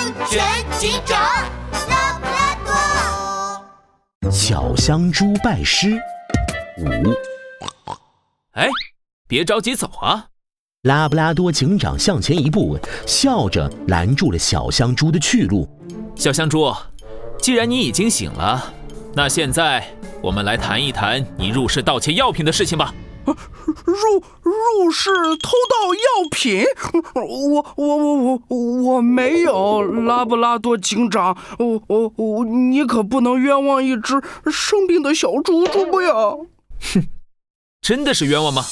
安全警长拉布拉多。小香猪拜师五。哎，别着急走啊！拉布拉多警长向前一步，笑着拦住了小香猪的去路。小香猪，既然你已经醒了，那现在我们来谈一谈你入室盗窃药品的事情吧。入入室偷盗药品？我我我我我没有，拉布拉多警长，我我我，你可不能冤枉一只生病的小猪猪呀！哼，真的是冤枉吗？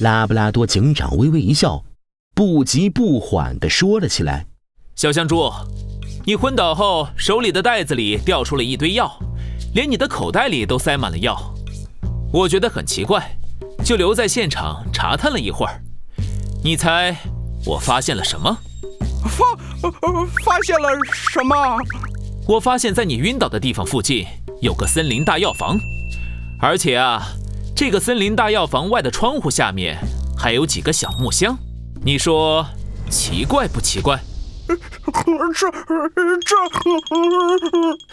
拉布拉多警长微微一笑，不急不缓地说了起来：“小香猪，你昏倒后手里的袋子里掉出了一堆药，连你的口袋里都塞满了药，我觉得很奇怪。”就留在现场查探了一会儿，你猜我发现了什么？发呃发现了什么？我发现在你晕倒的地方附近有个森林大药房，而且啊，这个森林大药房外的窗户下面还有几个小木箱，你说奇怪不奇怪？这这……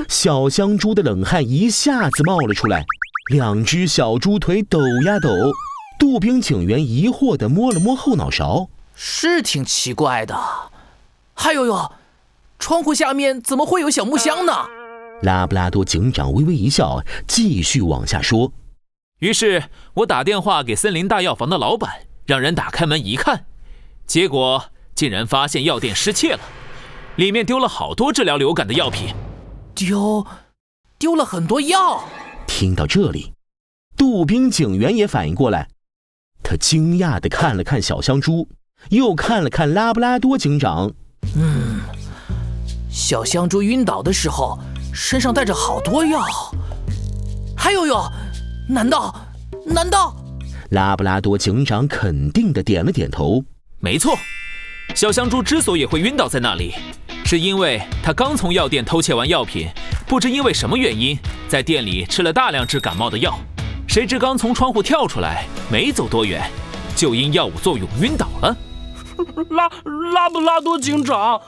小香猪的冷汗一下子冒了出来。两只小猪腿抖呀抖，杜宾警员疑惑地摸了摸后脑勺，是挺奇怪的。还有哟，窗户下面怎么会有小木箱呢？拉布拉多警长微微一笑，继续往下说。于是我打电话给森林大药房的老板，让人打开门一看，结果竟然发现药店失窃了，里面丢了好多治疗流感的药品，丢，丢了很多药。听到这里，杜宾警员也反应过来，他惊讶地看了看小香猪，又看了看拉布拉多警长。嗯，小香猪晕倒的时候身上带着好多药，还有哟，难道难道？拉布拉多警长肯定地点了点头。没错，小香猪之所以会晕倒在那里。是因为他刚从药店偷窃完药品，不知因为什么原因，在店里吃了大量治感冒的药，谁知刚从窗户跳出来，没走多远，就因药物作用晕倒了。拉拉布拉多警长，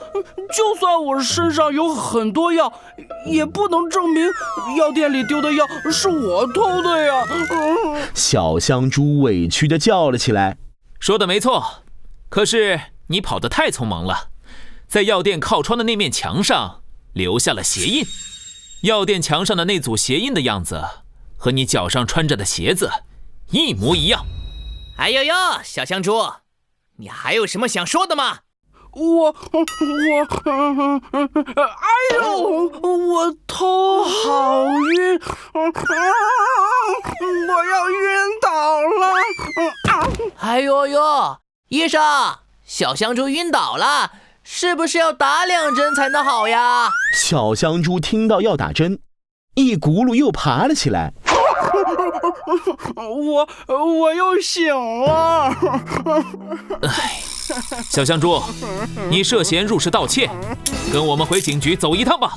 就算我身上有很多药，也不能证明药店里丢的药是我偷的呀！小香猪委屈地叫了起来：“说的没错，可是你跑得太匆忙了。”在药店靠窗的那面墙上留下了鞋印，药店墙上的那组鞋印的样子和你脚上穿着的鞋子一模一样。哎呦呦，小香猪，你还有什么想说的吗？我我，哎呦，我头好晕，我要晕倒了。哎呦呦，医生，小香猪晕倒了。是不是要打两针才能好呀？小香猪听到要打针，一咕噜又爬了起来。我我又醒了。哎，小香猪，你涉嫌入室盗窃，跟我们回警局走一趟吧。